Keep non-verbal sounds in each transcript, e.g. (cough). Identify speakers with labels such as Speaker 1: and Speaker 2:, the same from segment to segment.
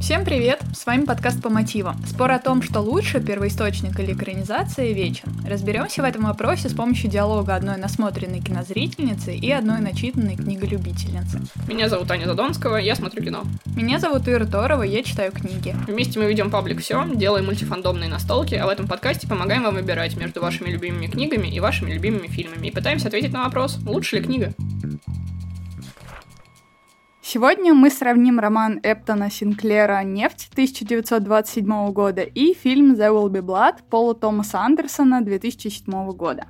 Speaker 1: Всем привет! С вами подкаст по мотивам. Спор о том, что лучше, первоисточник или экранизация, вечен. Разберемся в этом вопросе с помощью диалога одной насмотренной кинозрительницы и одной начитанной книголюбительницы.
Speaker 2: Меня зовут Аня Задонского, я смотрю кино.
Speaker 1: Меня зовут Ира Торова, я читаю книги.
Speaker 2: Вместе мы ведем паблик «Все», делаем мультифандомные настолки, а в этом подкасте помогаем вам выбирать между вашими любимыми книгами и вашими любимыми фильмами и пытаемся ответить на вопрос, лучше ли книга.
Speaker 1: Сегодня мы сравним роман Эптона Синклера «Нефть» 1927 года и фильм «There Will Be Blood» Пола Томаса Андерсона 2007 года.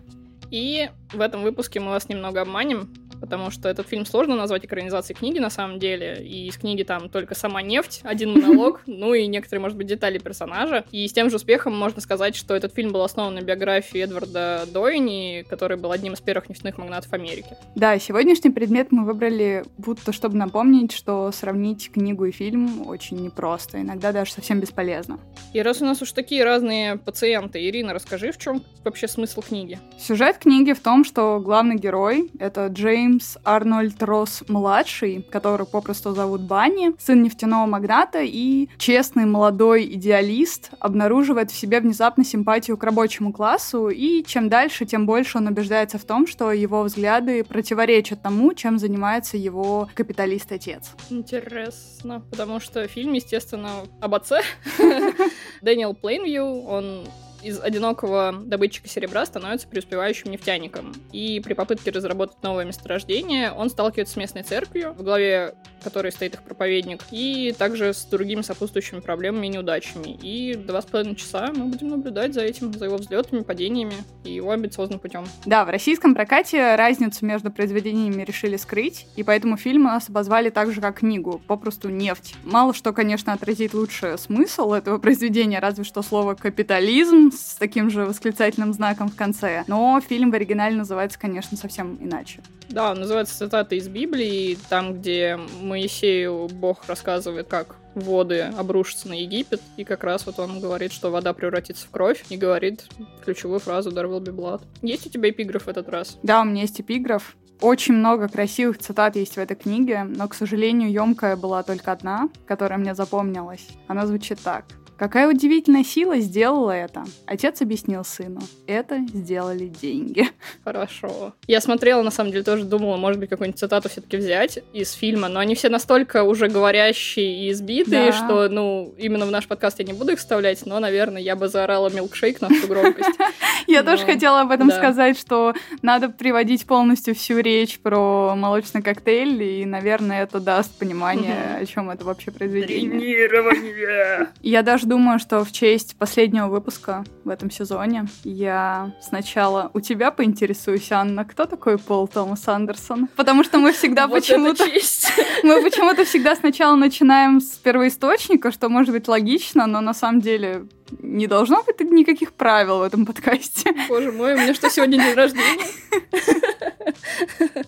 Speaker 2: И в этом выпуске мы вас немного обманем, потому что этот фильм сложно назвать экранизацией книги на самом деле, и из книги там только сама нефть, один монолог, (laughs) ну и некоторые, может быть, детали персонажа. И с тем же успехом можно сказать, что этот фильм был основан на биографии Эдварда Дойни, который был одним из первых нефтяных магнатов Америки.
Speaker 1: Да, сегодняшний предмет мы выбрали будто, чтобы напомнить, что сравнить книгу и фильм очень непросто, иногда даже совсем бесполезно.
Speaker 2: И раз у нас уж такие разные пациенты, Ирина, расскажи, в чем вообще смысл книги?
Speaker 1: Сюжет книги в том, что главный герой — это Джеймс Джеймс Арнольд Росс-младший, который попросту зовут Банни, сын нефтяного магната и честный молодой идеалист, обнаруживает в себе внезапно симпатию к рабочему классу, и чем дальше, тем больше он убеждается в том, что его взгляды противоречат тому, чем занимается его капиталист-отец.
Speaker 2: Интересно, потому что фильм, естественно, об отце. (laughs) Дэниел Плейнвью, он из одинокого добытчика серебра становится преуспевающим нефтяником. И при попытке разработать новое месторождение он сталкивается с местной церковью, в главе которой стоит их проповедник, и также с другими сопутствующими проблемами и неудачами. И два с половиной часа мы будем наблюдать за этим, за его взлетами, падениями и его амбициозным путем.
Speaker 1: Да, в российском прокате разницу между произведениями решили скрыть, и поэтому фильм у нас обозвали так же, как книгу, попросту «Нефть». Мало что, конечно, отразит лучше смысл этого произведения, разве что слово «капитализм», с таким же восклицательным знаком в конце. Но фильм в оригинале называется, конечно, совсем иначе.
Speaker 2: Да, называется цитата из Библии, там, где Моисею Бог рассказывает, как воды обрушатся на Египет, и как раз вот он говорит, что вода превратится в кровь, и говорит ключевую фразу «There will be blood». Есть у тебя эпиграф в этот раз?
Speaker 1: Да, у меня есть эпиграф. Очень много красивых цитат есть в этой книге, но, к сожалению, емкая была только одна, которая мне запомнилась. Она звучит так. Какая удивительная сила сделала это? Отец объяснил сыну. Это сделали деньги.
Speaker 2: Хорошо. Я смотрела, на самом деле, тоже думала, может быть, какую-нибудь цитату все-таки взять из фильма, но они все настолько уже говорящие и избитые, да. что, ну, именно в наш подкаст я не буду их вставлять, но, наверное, я бы заорала милкшейк на всю громкость. (laughs)
Speaker 1: Я тоже хотела об этом сказать, что надо приводить полностью всю речь про молочный коктейль, и, наверное, это даст понимание, о чем это вообще произведение. Я даже думаю, что в честь последнего выпуска в этом сезоне я сначала у тебя поинтересуюсь, Анна, кто такой Пол Томас Андерсон? Потому что мы всегда (laughs) почему-то... (laughs) Мы почему-то всегда сначала начинаем с первоисточника, что может быть логично, но на самом деле не должно быть никаких правил в этом подкасте.
Speaker 2: Боже мой, у меня что, сегодня день рождения? (laughs)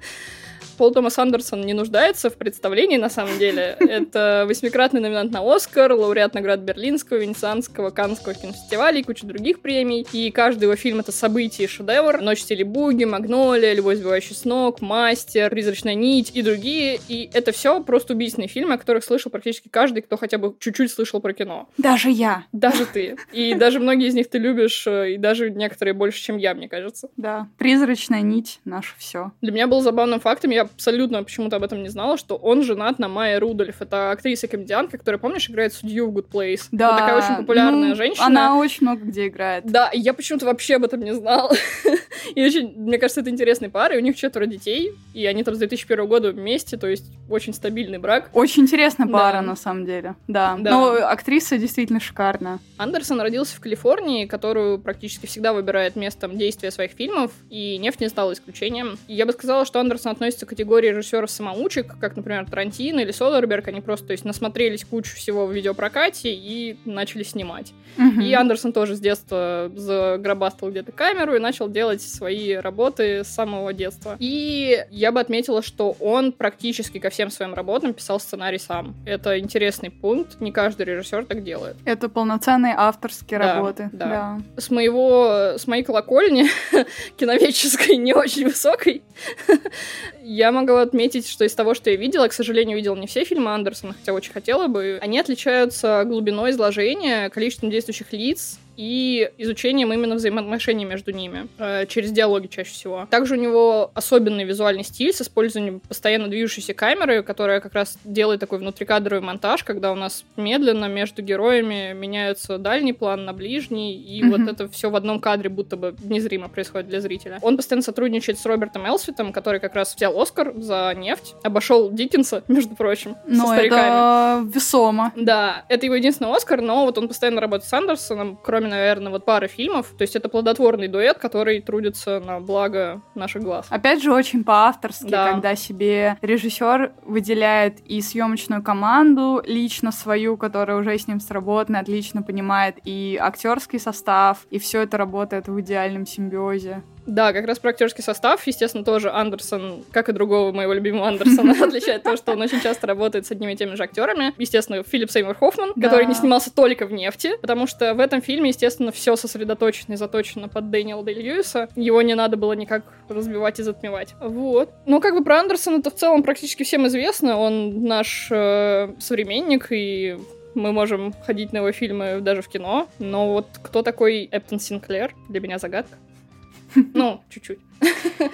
Speaker 2: Пол Томас Андерсон не нуждается в представлении, на самом деле. (laughs) Это восьмикратный номинант на Оскар, лауреат наград Берлинского, Венецианского, Каннского кинофестиваля и куча других премий. И каждый его фильм — это событие и шедевр. «Ночь в стиле буги», «Магнолия», «Любовь, сбивающая с ног», «Мастер», «Призрачная нить» и другие. И это все просто убийственные фильмы, о которых слышал практически каждый, кто хотя бы чуть-чуть слышал про кино.
Speaker 1: Даже я.
Speaker 2: Даже ты. И (laughs) даже многие из них ты любишь, э, и даже некоторые больше, чем я, мне кажется.
Speaker 1: Да. «Призрачная нить» — наше все.
Speaker 2: Для меня был забавным фактом, я абсолютно почему-то об этом не знала, что он женат на Майе Рудольф. Это актриса-комедианка, которая, помнишь, играет судью в Good Place.
Speaker 1: Да.
Speaker 2: Вот такая очень популярная ну, женщина.
Speaker 1: Она очень много где играет.
Speaker 2: Да, и я почему-то вообще об этом не знала. (laughs) и очень, мне кажется, это интересная пара, и у них четверо детей, и они там с 2001 года вместе, то есть очень стабильный брак.
Speaker 1: Очень интересная пара, да. на самом деле. Да. да. Но актриса действительно шикарная.
Speaker 2: Андерсон родился в Калифорнии, которую практически всегда выбирает местом действия своих фильмов, и «Нефть» не стала исключением. И я бы сказала, что Андерсон относится к категории режиссеров-самоучек, как, например, Тарантино или Содерберг, они просто то есть, насмотрелись кучу всего в видеопрокате и начали снимать. Угу. И Андерсон тоже с детства загробастал где-то камеру и начал делать свои работы с самого детства. И я бы отметила, что он практически ко всем своим работам писал сценарий сам. Это интересный пункт, не каждый режиссер так делает.
Speaker 1: Это полноценные авторские да, работы.
Speaker 2: Да. да. С моего, с моей колокольни, (laughs) киноведческой, не очень высокой, (laughs) я могу отметить, что из того, что я видела, к сожалению, видела не все фильмы Андерсона, хотя очень хотела бы, они отличаются глубиной изложения, количеством действующих лиц, и изучением именно взаимоотношений между ними, э, через диалоги чаще всего. Также у него особенный визуальный стиль с использованием постоянно движущейся камеры, которая как раз делает такой внутрикадровый монтаж, когда у нас медленно между героями меняются дальний план на ближний, и mm-hmm. вот это все в одном кадре будто бы незримо происходит для зрителя. Он постоянно сотрудничает с Робертом Элсвитом, который как раз взял Оскар за нефть, обошел Диккенса, (laughs) между прочим,
Speaker 1: Но со это весомо.
Speaker 2: Да, это его единственный Оскар, но вот он постоянно работает с Андерсоном, кроме кроме, наверное, вот пары фильмов. То есть это плодотворный дуэт, который трудится на благо наших глаз.
Speaker 1: Опять же, очень по-авторски, да. когда себе режиссер выделяет и съемочную команду, лично свою, которая уже с ним сработана, отлично понимает и актерский состав, и все это работает в идеальном симбиозе.
Speaker 2: Да, как раз про актерский состав, естественно, тоже Андерсон, как и другого моего любимого Андерсона, (laughs) отличает то, что он очень часто работает с одними и теми же актерами. Естественно, Филипп Сеймур Хоффман, который не снимался только в «Нефти», потому что в этом фильме, естественно, все сосредоточено и заточено под Дэниела Дэй Льюиса. Его не надо было никак разбивать и затмевать. Вот. Ну, как бы про Андерсона-то в целом практически всем известно. Он наш э, современник и мы можем ходить на его фильмы даже в кино, но вот кто такой Эптон Синклер, для меня загадка. Ну, чуть-чуть. (laughs)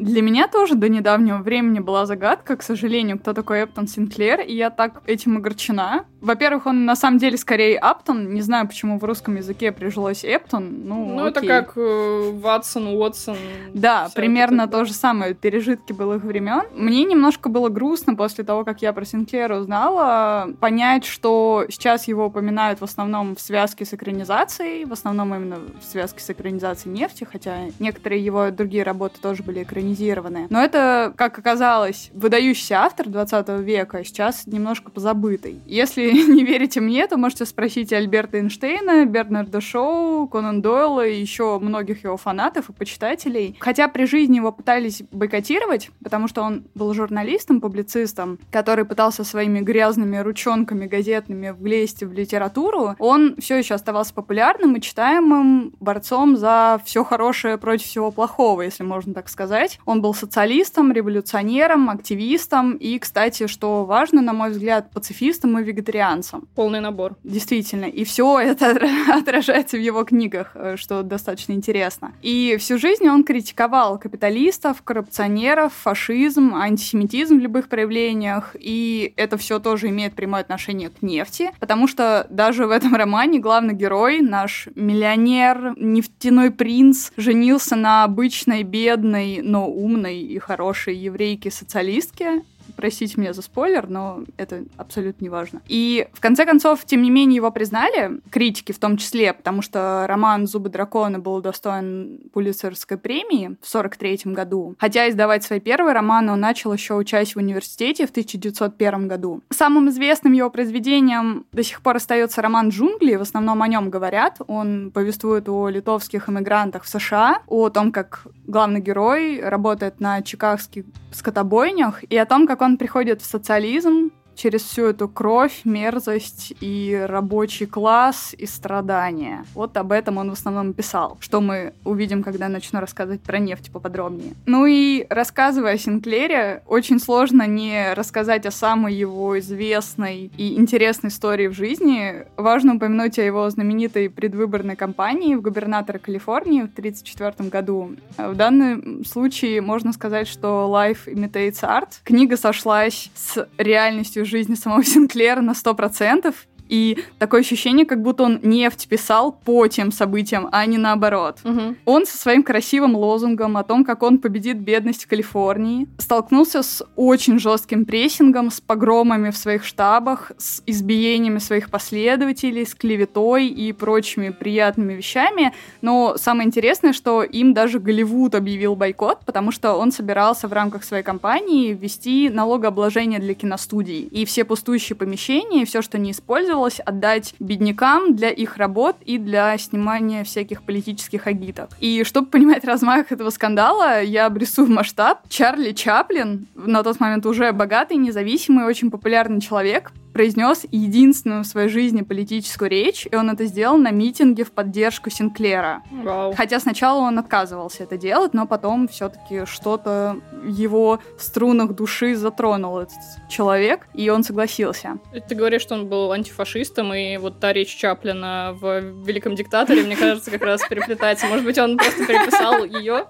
Speaker 1: Для меня тоже до недавнего времени была загадка, к сожалению, кто такой Эптон Синклер, и я так этим огорчена. Во-первых, он на самом деле скорее Аптон, не знаю, почему в русском языке прижилось Эптон, ну
Speaker 2: Ну, это как э, Ватсон, Уотсон.
Speaker 1: Да, примерно то же самое, пережитки былых времен. Мне немножко было грустно после того, как я про Синклера узнала, понять, что сейчас его упоминают в основном в связке с экранизацией, в основном именно в связке с экранизацией нефти, хотя некоторые его другие работы тоже были экранизированы экранизированы. Но это, как оказалось, выдающийся автор 20 века, сейчас немножко позабытый. Если (laughs) не верите мне, то можете спросить Альберта Эйнштейна, Бернарда Шоу, Конан Дойла и еще многих его фанатов и почитателей. Хотя при жизни его пытались бойкотировать, потому что он был журналистом, публицистом, который пытался своими грязными ручонками газетными влезть в литературу, он все еще оставался популярным и читаемым борцом за все хорошее против всего плохого, если можно так сказать. Он был социалистом, революционером, активистом и, кстати, что важно, на мой взгляд, пацифистом и вегетарианцем.
Speaker 2: Полный набор.
Speaker 1: Действительно. И все это (laughs) отражается в его книгах, э, что достаточно интересно. И всю жизнь он критиковал капиталистов, коррупционеров, фашизм, антисемитизм в любых проявлениях. И это все тоже имеет прямое отношение к нефти, потому что даже в этом романе главный герой, наш миллионер, нефтяной принц, женился на обычной, бедной, но умной и хорошей еврейке-социалистке, Простите меня за спойлер, но это абсолютно не важно. И в конце концов, тем не менее, его признали, критики в том числе, потому что роман «Зубы дракона» был достоин Пулицерской премии в 43 году. Хотя издавать свои первые романы он начал еще учась в университете в 1901 году. Самым известным его произведением до сих пор остается роман «Джунгли», в основном о нем говорят. Он повествует о литовских иммигрантах в США, о том, как главный герой работает на чикагских скотобойнях, и о том, как он приходит в социализм, через всю эту кровь, мерзость и рабочий класс и страдания. Вот об этом он в основном писал, что мы увидим, когда начну рассказывать про нефть поподробнее. Ну и рассказывая о Синклере, очень сложно не рассказать о самой его известной и интересной истории в жизни. Важно упомянуть о его знаменитой предвыборной кампании в губернатора Калифорнии в 1934 году. В данном случае можно сказать, что Life Imitates Art. Книга сошлась с реальностью жизни самого (laughs) Синклера на 100%, и такое ощущение, как будто он нефть писал по тем событиям, а не наоборот. Угу. Он со своим красивым лозунгом о том, как он победит бедность в Калифорнии, столкнулся с очень жестким прессингом, с погромами в своих штабах, с избиениями своих последователей, с клеветой и прочими приятными вещами. Но самое интересное, что им даже Голливуд объявил бойкот, потому что он собирался в рамках своей кампании ввести налогообложение для киностудий. И все пустующие помещения, все, что не использовал, планировалось отдать беднякам для их работ и для снимания всяких политических агиток. И чтобы понимать размах этого скандала, я обрисую масштаб. Чарли Чаплин, на тот момент уже богатый, независимый, очень популярный человек, произнес единственную в своей жизни политическую речь, и он это сделал на митинге в поддержку Синклера.
Speaker 2: Вау.
Speaker 1: Хотя сначала он отказывался это делать, но потом все-таки что-то его в струнах души затронул этот человек, и он согласился.
Speaker 2: Ты говоришь, что он был антифашистом, и вот та речь Чаплина в «Великом диктаторе», мне кажется, как раз переплетается. Может быть, он просто переписал ее?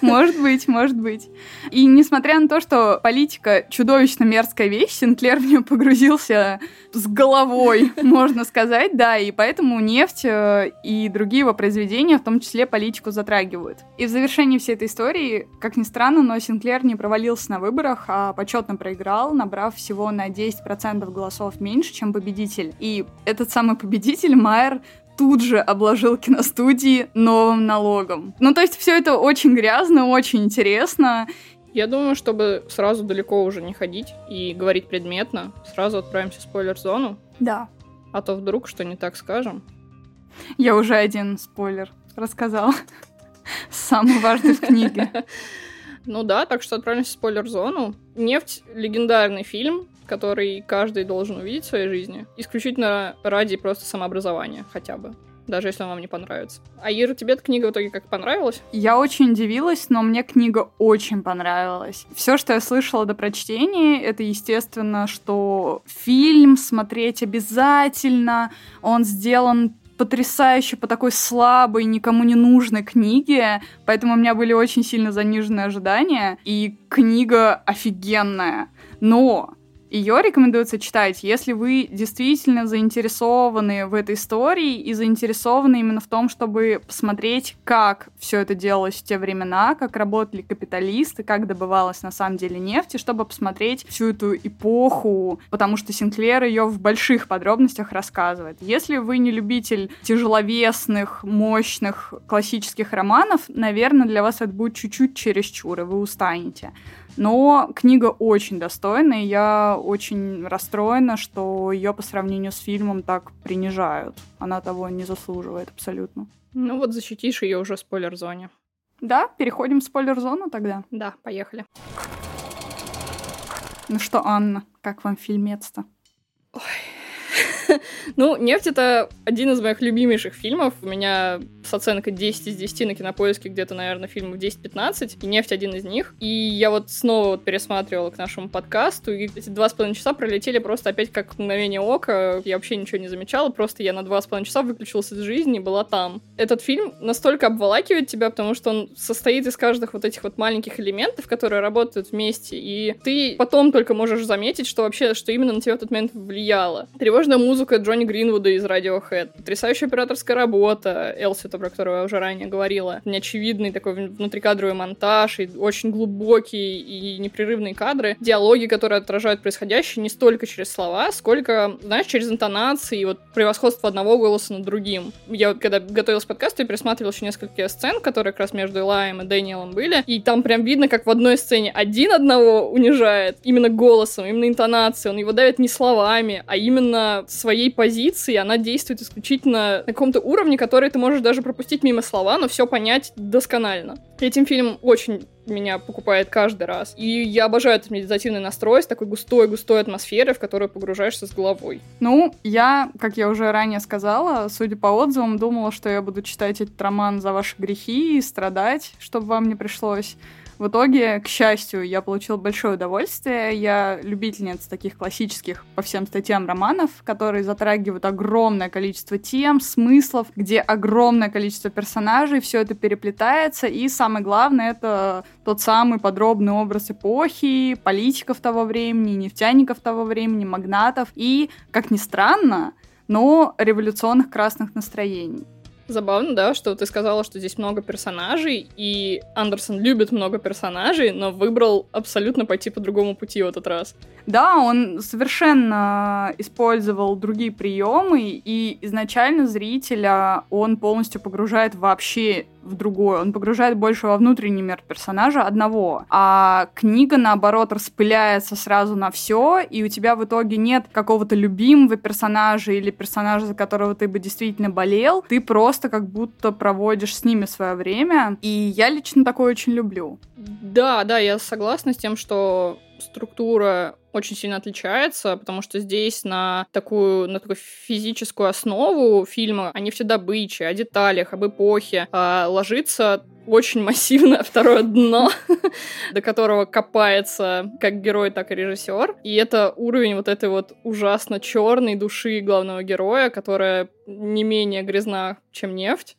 Speaker 1: Может быть, может быть. И несмотря на то, что политика чудовищно мерзкая вещь, Синклер в нее погрузился с головой, (laughs) можно сказать, да, и поэтому нефть э, и другие его произведения, в том числе политику, затрагивают. И в завершении всей этой истории, как ни странно, но Синклер не провалился на выборах, а почетно проиграл, набрав всего на 10% голосов меньше, чем победитель. И этот самый победитель, Майер, тут же обложил киностудии новым налогом. Ну, то есть все это очень грязно, очень интересно.
Speaker 2: Я думаю, чтобы сразу далеко уже не ходить и говорить предметно, сразу отправимся в спойлер-зону.
Speaker 1: Да.
Speaker 2: А то вдруг что не так скажем.
Speaker 1: Я уже один спойлер рассказал. (laughs) Самый важный в книге. (laughs)
Speaker 2: Ну да, так что отправимся в спойлер-зону. «Нефть» — легендарный фильм, который каждый должен увидеть в своей жизни. Исключительно ради просто самообразования хотя бы даже если он вам не понравится. А Ира, тебе эта книга в итоге как понравилась?
Speaker 1: Я очень удивилась, но мне книга очень понравилась. Все, что я слышала до прочтения, это, естественно, что фильм смотреть обязательно, он сделан потрясающе по такой слабой, никому не нужной книге, поэтому у меня были очень сильно заниженные ожидания, и книга офигенная. Но ее рекомендуется читать, если вы действительно заинтересованы в этой истории и заинтересованы именно в том, чтобы посмотреть, как все это делалось в те времена, как работали капиталисты, как добывалась на самом деле нефть, и чтобы посмотреть всю эту эпоху, потому что Синклер ее в больших подробностях рассказывает. Если вы не любитель тяжеловесных, мощных классических романов, наверное, для вас это будет чуть-чуть чересчур, и вы устанете. Но книга очень достойная, я очень расстроена, что ее по сравнению с фильмом так принижают. Она того не заслуживает абсолютно.
Speaker 2: Ну вот защитишь ее уже в спойлер-зоне.
Speaker 1: Да, переходим в спойлер-зону тогда.
Speaker 2: Да, поехали.
Speaker 1: Ну что, Анна, как вам фильмец-то?
Speaker 2: Ой, (laughs) ну, «Нефть» — это один из моих любимейших фильмов. У меня с оценкой 10 из 10 на кинопоиске где-то, наверное, фильмов 10-15, и «Нефть» один из них. И я вот снова вот пересматривала к нашему подкасту, и эти два с половиной часа пролетели просто опять как мгновение ока. Я вообще ничего не замечала, просто я на два с половиной часа выключилась из жизни и была там. Этот фильм настолько обволакивает тебя, потому что он состоит из каждых вот этих вот маленьких элементов, которые работают вместе, и ты потом только можешь заметить, что вообще, что именно на тебя в тот момент влияло. Тревожная музыка Джонни Гринвуда из Radiohead, потрясающая операторская работа Элсита, про которую я уже ранее говорила, неочевидный такой внутрикадровый монтаж, и очень глубокие и непрерывные кадры, диалоги, которые отражают происходящее не столько через слова, сколько, знаешь, через интонации и вот превосходство одного голоса над другим. Я вот когда готовилась к подкасту, я пересматривала еще несколько сцен, которые как раз между Элаем и Дэниелом были, и там прям видно, как в одной сцене один одного унижает именно голосом, именно интонацией, он его давит не словами, а именно своей позиции, она действует исключительно на каком-то уровне, который ты можешь даже пропустить мимо слова, но все понять досконально. Этим фильм очень меня покупает каждый раз. И я обожаю этот медитативный настрой с такой густой-густой атмосферой, в которую погружаешься с головой.
Speaker 1: Ну, я, как я уже ранее сказала, судя по отзывам, думала, что я буду читать этот роман за ваши грехи и страдать, чтобы вам не пришлось. В итоге, к счастью, я получила большое удовольствие. Я любительница таких классических по всем статьям романов, которые затрагивают огромное количество тем, смыслов, где огромное количество персонажей, все это переплетается, и самое главное, это тот самый подробный образ эпохи, политиков того времени, нефтяников того времени, магнатов и, как ни странно, но революционных красных настроений.
Speaker 2: Забавно, да, что ты сказала, что здесь много персонажей, и Андерсон любит много персонажей, но выбрал абсолютно пойти по другому пути в этот раз.
Speaker 1: Да, он совершенно использовал другие приемы, и изначально зрителя он полностью погружает вообще в другое. Он погружает больше во внутренний мир персонажа одного. А книга, наоборот, распыляется сразу на все, и у тебя в итоге нет какого-то любимого персонажа или персонажа, за которого ты бы действительно болел. Ты просто как будто проводишь с ними свое время. И я лично такое очень люблю.
Speaker 2: Да, да, я согласна с тем, что структура очень сильно отличается, потому что здесь на такую, на такую физическую основу фильма, не все добычи, о деталях, об эпохе, а, ложится очень массивное (laughs) второе дно, (laughs) до которого копается как герой, так и режиссер. И это уровень вот этой вот ужасно черной души главного героя, которая не менее грязна, чем нефть.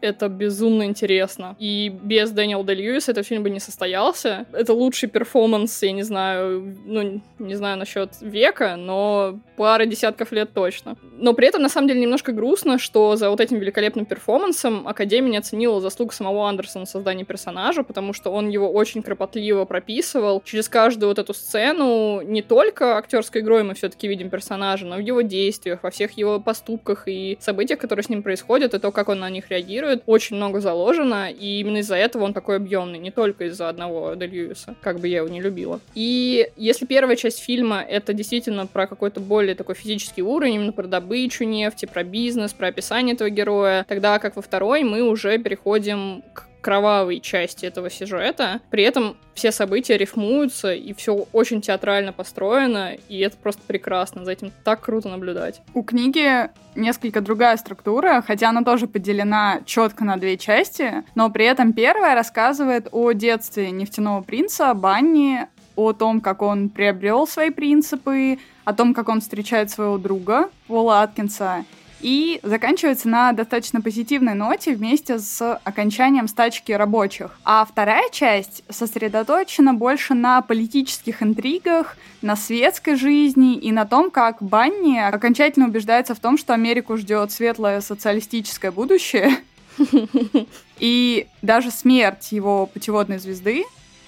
Speaker 2: Это безумно интересно. И без Дэниела Дэ Льюиса этот фильм бы не состоялся. Это лучший перформанс, я не знаю, ну, не знаю насчет века, но пары десятков лет точно. Но при этом, на самом деле, немножко грустно, что за вот этим великолепным перформансом Академия не оценила заслуг самого Андерсона в создании персонажа, потому что он его очень кропотливо прописывал. Через каждую вот эту сцену не только актерской игрой мы все-таки видим персонажа, но в его действиях, во всех его поступках и событиях, которые с ним происходят, и то, как он на них реагирует, очень много заложено, и именно из-за этого он такой объемный, не только из-за одного Дель Льюиса, как бы я его не любила. И если первая часть фильма это действительно про какой-то более такой физический уровень, именно про добычу нефти, про бизнес, про описание этого героя, тогда как во второй мы уже переходим к кровавой части этого сюжета. При этом все события рифмуются, и все очень театрально построено, и это просто прекрасно. За этим так круто наблюдать.
Speaker 1: У книги несколько другая структура, хотя она тоже поделена четко на две части, но при этом первая рассказывает о детстве нефтяного принца Банни, о том, как он приобрел свои принципы, о том, как он встречает своего друга Пола Аткинса, и заканчивается на достаточно позитивной ноте вместе с окончанием стачки рабочих. А вторая часть сосредоточена больше на политических интригах, на светской жизни и на том, как Банни окончательно убеждается в том, что Америку ждет светлое социалистическое будущее. (laughs) И даже смерть его путеводной звезды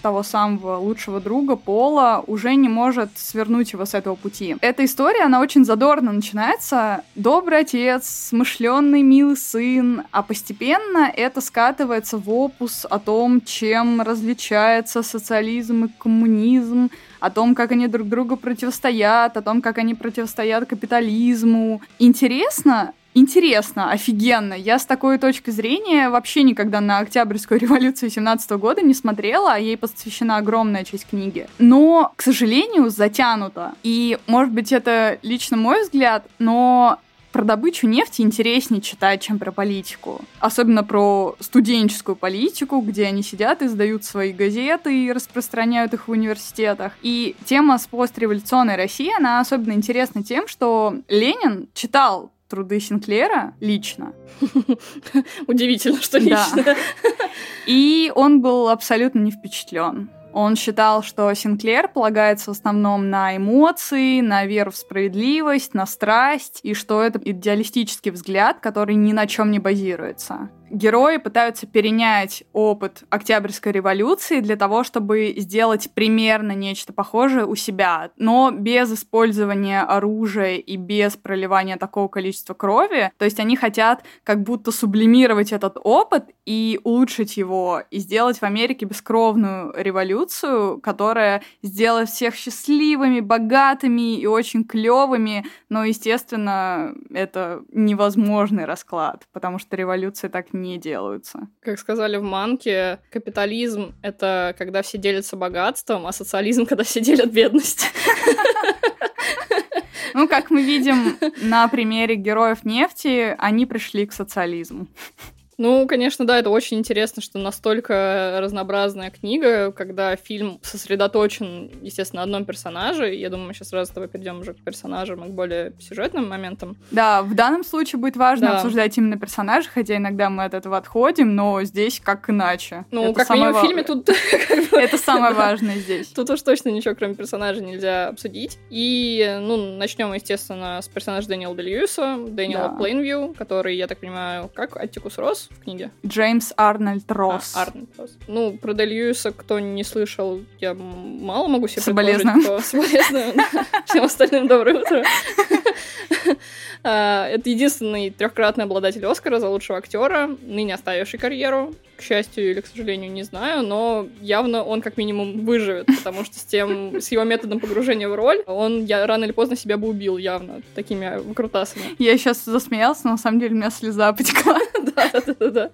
Speaker 1: того самого лучшего друга Пола уже не может свернуть его с этого пути. Эта история, она очень задорно начинается. Добрый отец, смышленный, милый сын, а постепенно это скатывается в опус о том, чем различается социализм и коммунизм, о том, как они друг другу противостоят, о том, как они противостоят капитализму. Интересно, интересно, офигенно. Я с такой точки зрения вообще никогда на Октябрьскую (laughs) революцию 17 года не смотрела, а ей посвящена огромная часть книги. Но, к сожалению, затянуто. И, может быть, это лично мой взгляд, но про добычу нефти интереснее читать, чем про политику. Особенно про студенческую политику, где они сидят и сдают свои газеты и распространяют их в университетах. И тема с постреволюционной России, она особенно интересна тем, что Ленин читал труды Синклера лично. (laughs)
Speaker 2: Удивительно, что лично. Да. (laughs)
Speaker 1: И он был абсолютно не впечатлен. Он считал, что Синклер полагается в основном на эмоции, на веру в справедливость, на страсть, и что это идеалистический взгляд, который ни на чем не базируется герои пытаются перенять опыт Октябрьской революции для того, чтобы сделать примерно нечто похожее у себя, но без использования оружия и без проливания такого количества крови. То есть они хотят как будто сублимировать этот опыт и улучшить его, и сделать в Америке бескровную революцию, которая сделает всех счастливыми, богатыми и очень клевыми, но, естественно, это невозможный расклад, потому что революция так не делаются.
Speaker 2: Как сказали в Манке, капитализм — это когда все делятся богатством, а социализм — когда все делят бедность.
Speaker 1: Ну, как мы видим на примере героев нефти, они пришли к социализму.
Speaker 2: Ну, конечно, да, это очень интересно, что настолько разнообразная книга, когда фильм сосредоточен, естественно, на одном персонаже. Я думаю, мы сейчас сразу с тобой перейдем уже к персонажам и к более сюжетным моментам.
Speaker 1: Да, в данном случае будет важно да. обсуждать именно персонажа, хотя иногда мы от этого отходим, но здесь как иначе.
Speaker 2: Ну, это как минимум в фильме тут... (laughs)
Speaker 1: Это самое важное здесь.
Speaker 2: Тут уж точно ничего, кроме персонажа, нельзя обсудить. И, ну, начнем, естественно, с персонажа Дэниела Дельюса, Дэниела Плейнвью, который, я так понимаю, как Аттикус Росс в книге?
Speaker 1: Джеймс Арнольд Росс.
Speaker 2: А, Арнольд Росс. Ну, про Дель Льюиса, кто не слышал, я мало могу себе Соболезную.
Speaker 1: предложить. (laughs)
Speaker 2: Соболезную. Всем остальным доброе утро. (laughs) (laughs) А, это единственный трехкратный обладатель Оскара за лучшего актера, ныне оставивший карьеру. К счастью или к сожалению, не знаю, но явно он как минимум выживет, потому что с тем, с его методом погружения в роль, он я, рано или поздно себя бы убил явно такими выкрутасами.
Speaker 1: Я сейчас засмеялась, но на самом деле у меня слеза потекла. (laughs)
Speaker 2: Да, да, да, да.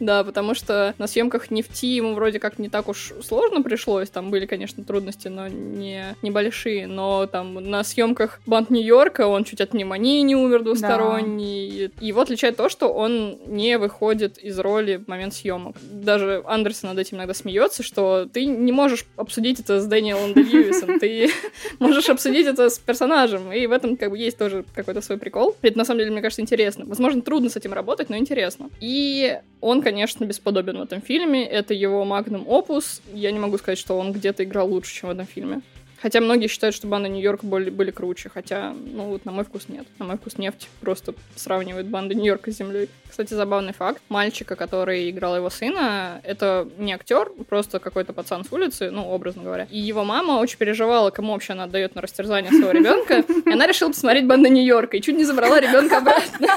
Speaker 2: Да, потому что на съемках нефти ему вроде как не так уж сложно пришлось. Там были, конечно, трудности, но не небольшие. Но там на съемках Банд Нью-Йорка он чуть от пневмонии не умер двусторонний. Да. Его отличает то, что он не выходит из роли в момент съемок. Даже Андерсон над этим иногда смеется, что ты не можешь обсудить это с Дэниелом Де Льюисом, ты (laughs) можешь обсудить это с персонажем, и в этом как бы есть тоже какой-то свой прикол. Это на самом деле, мне кажется, интересно. Возможно, трудно с этим работать, но интересно. И он, конечно, бесподобен в этом фильме. Это его магнум опус. Я не могу сказать, что он где-то играл лучше, чем в этом фильме. Хотя многие считают, что банды Нью-Йорка были, были круче, хотя, ну вот на мой вкус нет. На мой вкус нефть просто сравнивает банды Нью-Йорка с землей. Кстати, забавный факт. Мальчика, который играл его сына, это не актер, просто какой-то пацан с улицы, ну, образно говоря. И его мама очень переживала, кому вообще она отдает на растерзание своего ребенка. И она решила посмотреть банды Нью-Йорка и чуть не забрала ребенка обратно.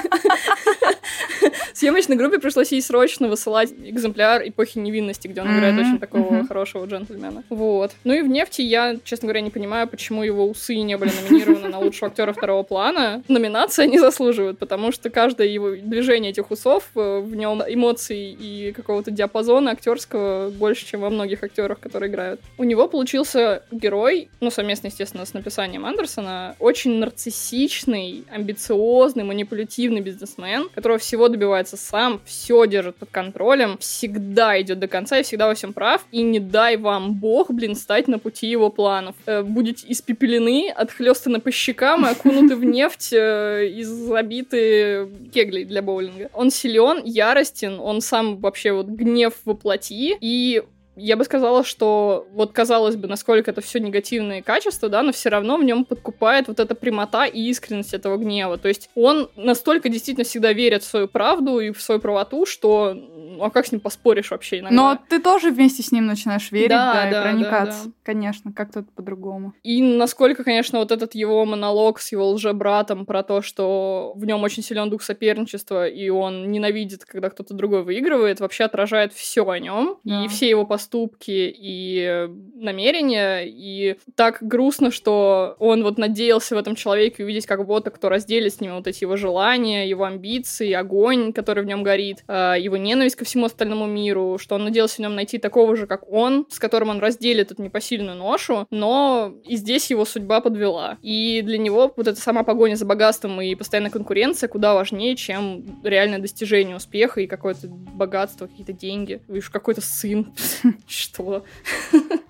Speaker 2: (laughs) Съемочной группе пришлось ей срочно высылать экземпляр эпохи невинности, где он играет очень такого хорошего джентльмена. Вот. Ну и в нефти я, честно говоря, не понимаю, почему его усы не были номинированы на лучшего актера второго плана. Номинации они заслуживают, потому что каждое его движение этих усов, э, в нем эмоций и какого-то диапазона актерского больше, чем во многих актерах, которые играют. У него получился герой, ну, совместно, естественно, с написанием Андерсона, очень нарциссичный, амбициозный, манипулятивный бизнесмен, которого всего добивается сам, все держит под контролем, всегда идет до конца и всегда во всем прав, и не дай вам бог, блин, стать на пути его планов. Э, будете испепелены, отхлестаны по щекам и окунуты в нефть э, и забиты кеглей для боулинга. Он силен, яростен, он сам вообще вот гнев воплоти, и я бы сказала, что вот казалось бы, насколько это все негативные качества, да, но все равно в нем подкупает вот эта прямота и искренность этого гнева. То есть он настолько действительно всегда верит в свою правду и в свою правоту, что ну, а как с ним поспоришь вообще иногда?
Speaker 1: Но ты тоже вместе с ним начинаешь верить, да, да, да и проникаться. Да, да. Конечно, как тут по-другому.
Speaker 2: И насколько, конечно, вот этот его монолог с его лжебратом про то, что в нем очень силен дух соперничества, и он ненавидит, когда кто-то другой выигрывает, вообще отражает все о нем да. и все его поступки и намерения. И так грустно, что он вот надеялся в этом человеке увидеть как будто кто разделит с ним вот эти его желания, его амбиции, огонь, который в нем горит, а, его ненависть ко всему остальному миру, что он надеялся в нем найти такого же, как он, с которым он разделит эту непосильную ношу, но и здесь его судьба подвела. И для него вот эта сама погоня за богатством и постоянная конкуренция куда важнее, чем реальное достижение успеха и какое-то богатство, какие-то деньги. Видишь, какой-то сын. (laughs) Что?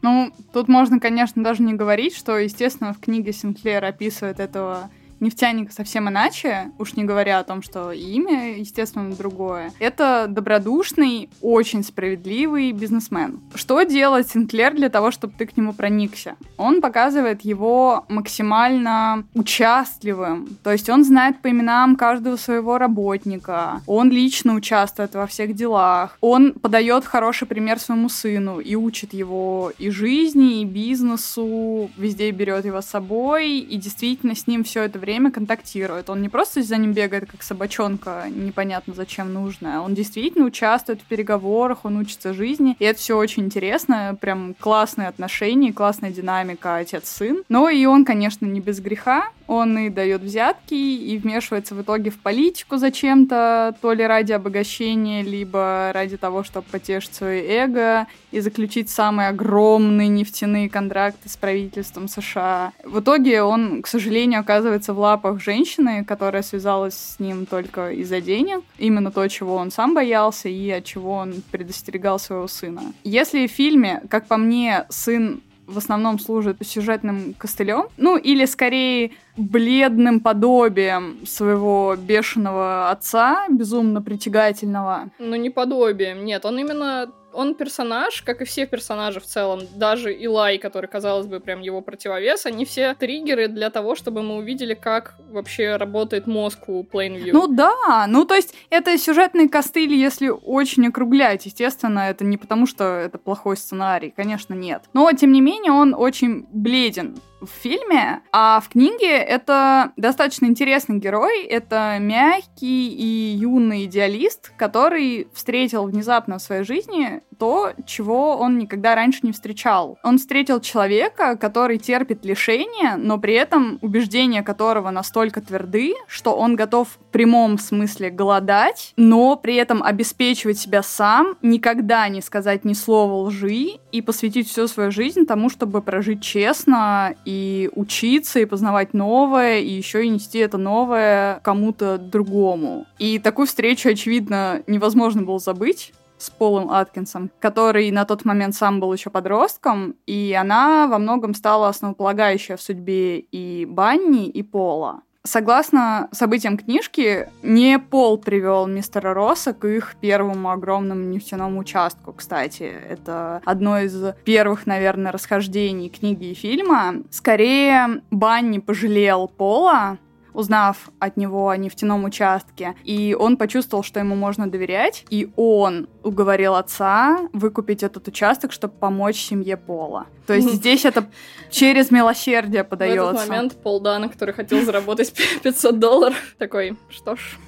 Speaker 1: Ну, тут можно, конечно, даже не говорить, что, естественно, в книге Синклер описывает этого нефтяника совсем иначе, уж не говоря о том, что имя, естественно, другое. Это добродушный, очень справедливый бизнесмен. Что делает Синклер для того, чтобы ты к нему проникся? Он показывает его максимально участливым, то есть он знает по именам каждого своего работника, он лично участвует во всех делах, он подает хороший пример своему сыну и учит его и жизни, и бизнесу, везде берет его с собой, и действительно с ним все это время время контактирует. Он не просто за ним бегает, как собачонка, непонятно зачем нужная. Он действительно участвует в переговорах, он учится жизни. И это все очень интересно. Прям классные отношения, классная динамика отец-сын. Но и он, конечно, не без греха. Он и дает взятки, и вмешивается в итоге в политику зачем-то, то ли ради обогащения, либо ради того, чтобы потешить свое эго и заключить самые огромные нефтяные контракты с правительством США. В итоге он, к сожалению, оказывается в лапах женщины, которая связалась с ним только из-за денег. Именно то, чего он сам боялся и от чего он предостерегал своего сына. Если в фильме, как по мне, сын в основном служит сюжетным костылем, ну или скорее бледным подобием своего бешеного отца, безумно притягательного.
Speaker 2: Ну не подобием, нет, он именно он персонаж, как и все персонажи в целом, даже Илай, который, казалось бы, прям его противовес, они все триггеры для того, чтобы мы увидели, как вообще работает мозг у Plainview.
Speaker 1: Ну да, ну то есть это сюжетный костыль, если очень округлять, естественно, это не потому, что это плохой сценарий, конечно, нет. Но, тем не менее, он очень бледен в фильме, а в книге это достаточно интересный герой. Это мягкий и юный идеалист, который встретил внезапно в своей жизни то, чего он никогда раньше не встречал. Он встретил человека, который терпит лишения, но при этом убеждения которого настолько тверды, что он готов в прямом смысле голодать, но при этом обеспечивать себя сам, никогда не сказать ни слова лжи и посвятить всю свою жизнь тому, чтобы прожить честно и учиться, и познавать новое, и еще и нести это новое кому-то другому. И такую встречу, очевидно, невозможно было забыть с Полом Аткинсом, который на тот момент сам был еще подростком, и она во многом стала основополагающей в судьбе и Банни, и Пола. Согласно событиям книжки, не Пол привел мистера Росса к их первому огромному нефтяному участку, кстати. Это одно из первых, наверное, расхождений книги и фильма. Скорее, Банни пожалел Пола, узнав от него о нефтяном участке, и он почувствовал, что ему можно доверять, и он уговорил отца выкупить этот участок, чтобы помочь семье Пола. То есть (laughs) здесь это через милосердие подается. В
Speaker 2: этот момент Пол Дана, который хотел заработать (laughs) 500 долларов, такой, что ж,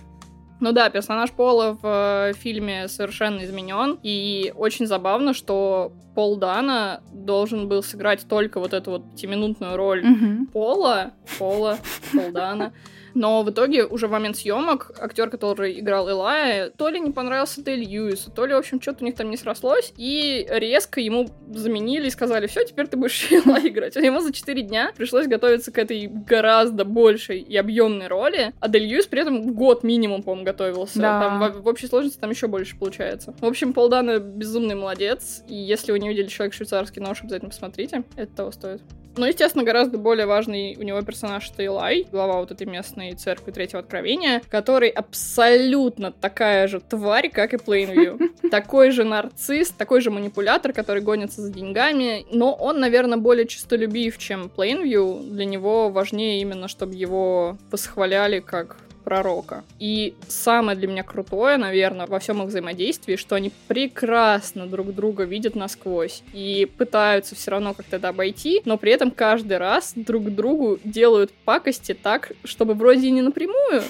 Speaker 2: ну да, персонаж Пола в э, фильме совершенно изменен. И очень забавно, что Пол Дана должен был сыграть только вот эту вот пятиминутную роль mm-hmm. Пола, Пола, Пол Дана. Но в итоге уже в момент съемок актер, который играл Элая, то ли не понравился Дель Льюису, то ли, в общем, что-то у них там не срослось, и резко ему заменили и сказали, все, теперь ты будешь (laughs) Элай играть. Ему за 4 дня пришлось готовиться к этой гораздо большей и объемной роли, а Дель Льюис при этом год минимум, по-моему, готовился. Да. Там в, в общей сложности там еще больше получается. В общем, Полдана безумный молодец, и если вы не видели «Человек швейцарский нож», обязательно посмотрите, это того стоит. Ну, естественно, гораздо более важный у него персонаж Тейлай, глава вот этой местной церкви Третьего Откровения, который абсолютно такая же тварь, как и Плейнвью. (laughs) Такой же нарцисс, такой же манипулятор, который гонится за деньгами, но он, наверное, более чистолюбив, чем Плейнвью. Для него важнее именно, чтобы его восхваляли как пророка. И самое для меня крутое, наверное, во всем их взаимодействии, что они прекрасно друг друга видят насквозь и пытаются все равно как-то это обойти, но при этом каждый раз друг другу делают пакости так, чтобы вроде и не напрямую,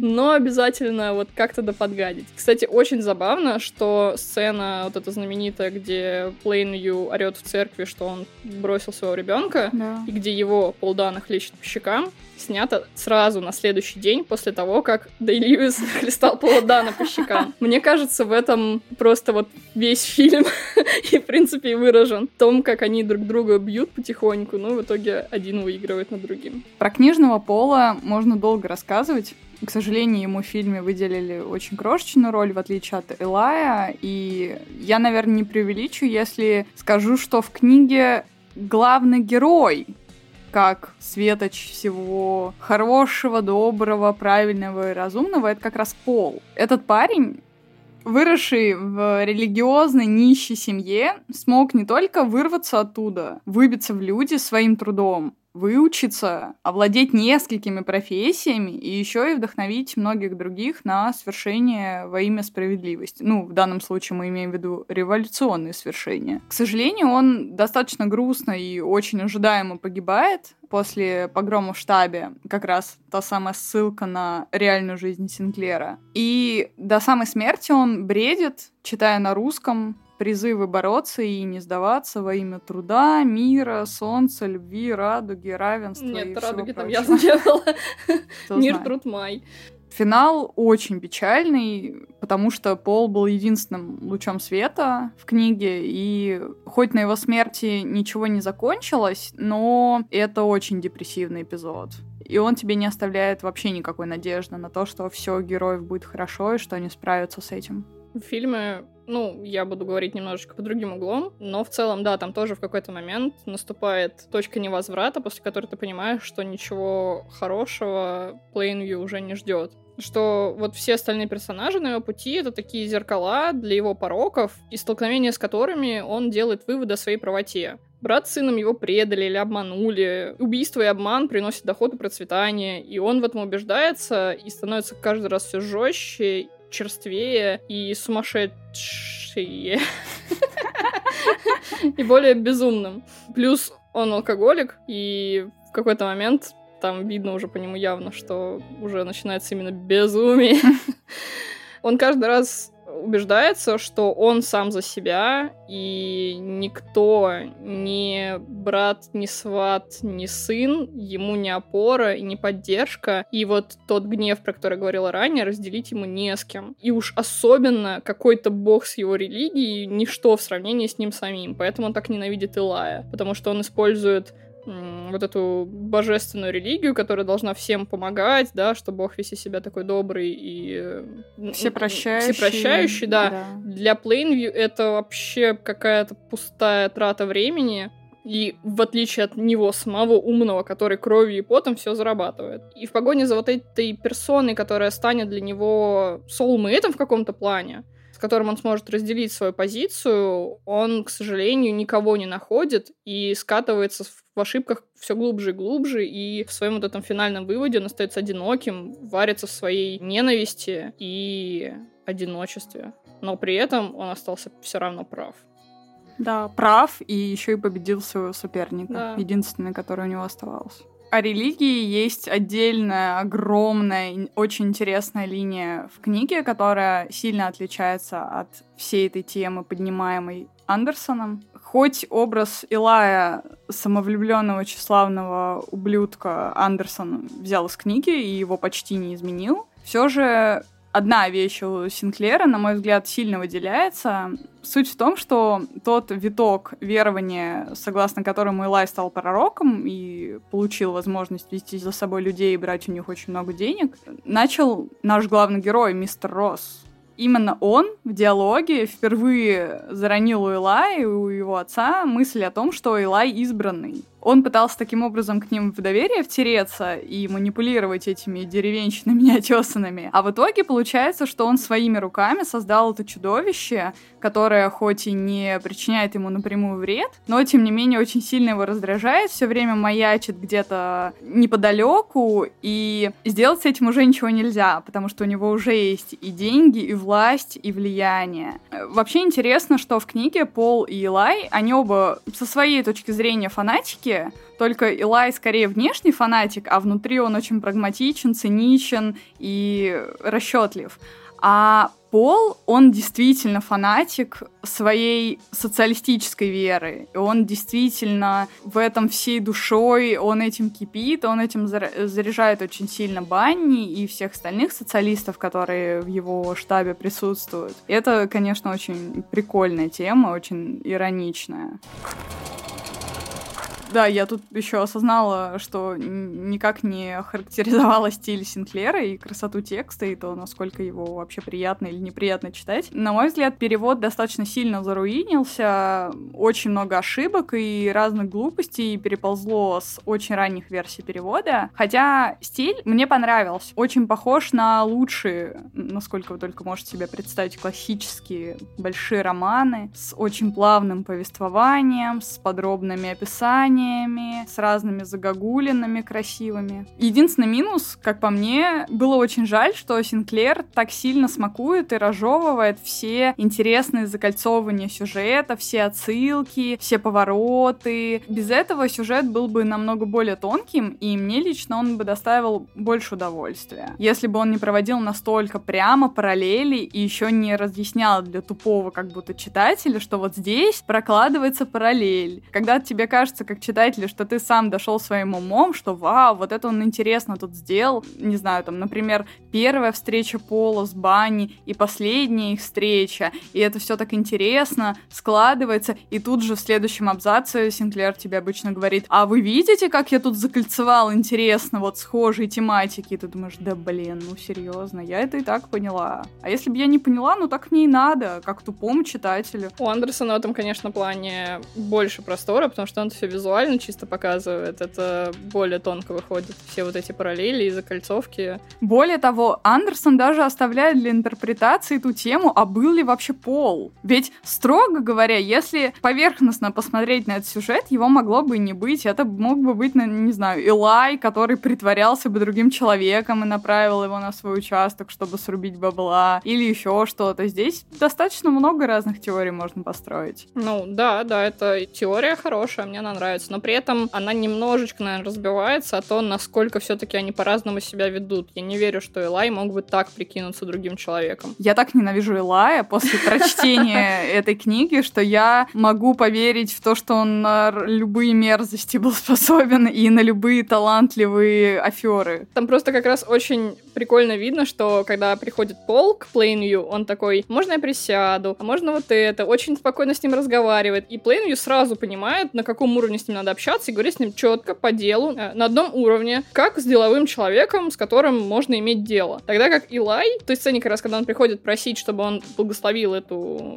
Speaker 2: но обязательно вот как-то да подгадить. Кстати, очень забавно, что сцена вот эта знаменитая, где Плейнью орет в церкви, что он бросил своего ребенка, да. и где его полдана хлещет по щекам, снято сразу на следующий день после того, как Дэй Льюис (laughs) хлестал Пола Дана по щекам. Мне кажется, в этом просто вот весь фильм (laughs) и, в принципе, выражен. В том, как они друг друга бьют потихоньку, но в итоге один выигрывает над другим.
Speaker 1: Про книжного Пола можно долго рассказывать. К сожалению, ему в фильме выделили очень крошечную роль, в отличие от Элая. И я, наверное, не преувеличу, если скажу, что в книге главный герой как светоч всего хорошего, доброго, правильного и разумного, это как раз Пол. Этот парень выросший в религиозной нищей семье, смог не только вырваться оттуда, выбиться в люди своим трудом, выучиться, овладеть несколькими профессиями и еще и вдохновить многих других на свершение во имя справедливости. Ну, в данном случае мы имеем в виду революционные свершения. К сожалению, он достаточно грустно и очень ожидаемо погибает после погрома в штабе, как раз та самая ссылка на реальную жизнь Синклера. И до самой смерти он бредит, читая на русском призывы бороться и не сдаваться во имя труда, мира, солнца, любви, радуги, равенства.
Speaker 2: Нет, радуги там не было. (laughs) Мир, труд, май.
Speaker 1: Финал очень печальный, потому что Пол был единственным лучом света в книге, и хоть на его смерти ничего не закончилось, но это очень депрессивный эпизод. И он тебе не оставляет вообще никакой надежды на то, что все у героев будет хорошо и что они справятся с этим.
Speaker 2: В фильме ну, я буду говорить немножечко по другим углом, но в целом, да, там тоже в какой-то момент наступает точка невозврата, после которой ты понимаешь, что ничего хорошего Плейнвью уже не ждет что вот все остальные персонажи на его пути это такие зеркала для его пороков, и столкновения с которыми он делает выводы о своей правоте. Брат с сыном его предали или обманули. Убийство и обман приносят доход и процветание, и он в этом убеждается и становится каждый раз все жестче черствее и сумасшедшие. И более безумным. Плюс он алкоголик, и в какой-то момент там видно уже по нему явно, что уже начинается именно безумие. Он каждый раз убеждается, что он сам за себя, и никто, ни брат, ни сват, ни сын, ему не опора и не поддержка. И вот тот гнев, про который я говорила ранее, разделить ему не с кем. И уж особенно какой-то бог с его религией, ничто в сравнении с ним самим. Поэтому он так ненавидит Илая, потому что он использует вот эту божественную религию, которая должна всем помогать, да, что Бог весь из себя такой добрый и
Speaker 1: всепрощающий.
Speaker 2: всепрощающий, да. да. Для Plainview это вообще какая-то пустая трата времени. И в отличие от него самого умного, который кровью и потом все зарабатывает. И в погоне за вот этой персоной, которая станет для него соулмейтом в каком-то плане, которым он сможет разделить свою позицию, он, к сожалению, никого не находит и скатывается в ошибках все глубже и глубже, и в своем вот этом финальном выводе он остается одиноким, варится в своей ненависти и одиночестве. Но при этом он остался все равно прав.
Speaker 1: Да, прав, и еще и победил своего соперника, да. единственный, который у него оставался о религии есть отдельная, огромная, очень интересная линия в книге, которая сильно отличается от всей этой темы, поднимаемой Андерсоном. Хоть образ Илая, самовлюбленного, тщеславного ублюдка, Андерсон взял из книги и его почти не изменил, все же одна вещь у Синклера, на мой взгляд, сильно выделяется. Суть в том, что тот виток верования, согласно которому Илай стал пророком и получил возможность вести за собой людей и брать у них очень много денег, начал наш главный герой, мистер Росс именно он в диалоге впервые заронил у Илая и у его отца мысль о том, что Илай избранный. Он пытался таким образом к ним в доверие втереться и манипулировать этими деревенщинами (laughs) неотесанными. А в итоге получается, что он своими руками создал это чудовище, которое хоть и не причиняет ему напрямую вред, но тем не менее очень сильно его раздражает, все время маячит где-то неподалеку, и сделать с этим уже ничего нельзя, потому что у него уже есть и деньги, и власть, и влияние. Вообще интересно, что в книге Пол и Илай, они оба со своей точки зрения фанатики, фанатики, только Илай скорее внешний фанатик, а внутри он очень прагматичен, циничен и расчетлив. А Пол, он действительно фанатик своей социалистической веры. И он действительно в этом всей душой, он этим кипит, он этим заряжает очень сильно Банни и всех остальных социалистов, которые в его штабе присутствуют. Это, конечно, очень прикольная тема, очень ироничная. Да, я тут еще осознала, что никак не характеризовала стиль Синклера и красоту текста, и то, насколько его вообще приятно или неприятно читать. На мой взгляд, перевод достаточно сильно заруинился, очень много ошибок и разных глупостей переползло с очень ранних версий перевода. Хотя стиль мне понравился. Очень похож на лучшие, насколько вы только можете себе представить, классические большие романы с очень плавным повествованием, с подробными описаниями, названиями, с разными загогулинами красивыми. Единственный минус, как по мне, было очень жаль, что Синклер так сильно смакует и разжевывает все интересные закольцовывания сюжета, все отсылки, все повороты. Без этого сюжет был бы намного более тонким, и мне лично он бы доставил больше удовольствия. Если бы он не проводил настолько прямо параллели и еще не разъяснял для тупого как будто читателя, что вот здесь прокладывается параллель. Когда тебе кажется, как читателя, что ты сам дошел своим умом, что вау, вот это он интересно тут сделал. Не знаю, там, например, первая встреча Пола с Банни и последняя их встреча, и это все так интересно складывается, и тут же в следующем абзаце Синклер тебе обычно говорит, а вы видите, как я тут закольцевал интересно вот схожие тематики? И ты думаешь, да блин, ну серьезно, я это и так поняла. А если бы я не поняла, ну так мне и надо, как тупому читателю.
Speaker 2: У Андерсона в этом, конечно, плане больше простора, потому что он все визуально визуально чисто показывает, это более тонко выходит. Все вот эти параллели и закольцовки.
Speaker 1: Более того, Андерсон даже оставляет для интерпретации ту тему, а был ли вообще пол. Ведь, строго говоря, если поверхностно посмотреть на этот сюжет, его могло бы и не быть. Это мог бы быть, не знаю, Илай, который притворялся бы другим человеком и направил его на свой участок, чтобы срубить бабла, или еще что-то. Здесь достаточно много разных теорий можно построить.
Speaker 2: Ну, да, да, это теория хорошая, мне она нравится но при этом она немножечко, наверное, разбивается о том, насколько все-таки они по-разному себя ведут. Я не верю, что Элай мог бы так прикинуться другим человеком.
Speaker 1: Я так ненавижу Элая после (laughs) прочтения этой книги, что я могу поверить в то, что он на любые мерзости был способен и на любые талантливые аферы.
Speaker 2: Там просто как раз очень прикольно видно, что когда приходит Пол к Плейнью, он такой, можно я присяду, а можно вот это, очень спокойно с ним разговаривает. И Плейнью сразу понимает, на каком уровне с ним надо общаться, и говорит с ним четко, по делу, э, на одном уровне, как с деловым человеком, с которым можно иметь дело. Тогда как Илай, то есть сцене как раз, когда он приходит просить, чтобы он благословил эту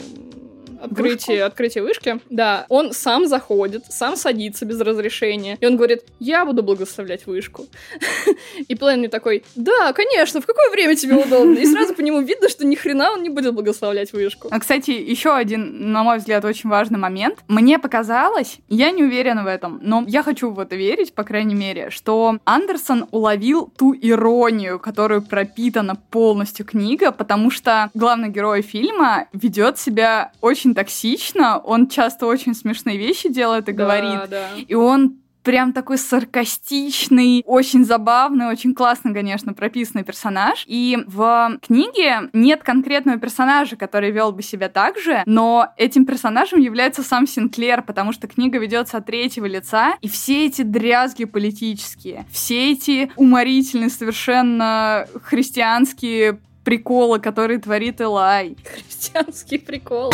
Speaker 2: открытие, Вышку? открытие вышки, да, он сам заходит, сам садится без разрешения, и он говорит, я буду благословлять вышку. (laughs) И Плейн такой, да, конечно, в какое время тебе удобно? И сразу по нему видно, что ни хрена он не будет благословлять вышку.
Speaker 1: А, кстати, еще один, на мой взгляд, очень важный момент. Мне показалось, я не уверена в этом, но я хочу в это верить, по крайней мере, что Андерсон уловил ту иронию, которую пропитана полностью книга, потому что главный герой фильма ведет себя очень очень токсично, он часто очень смешные вещи делает и
Speaker 2: да,
Speaker 1: говорит.
Speaker 2: Да.
Speaker 1: И он прям такой саркастичный, очень забавный, очень классно, конечно, прописанный персонаж. И в книге нет конкретного персонажа, который вел бы себя так же, но этим персонажем является сам Синклер, потому что книга ведется от третьего лица, и все эти дрязги политические, все эти уморительные, совершенно христианские приколы, которые творит Элай. (laughs)
Speaker 2: Христианские приколы.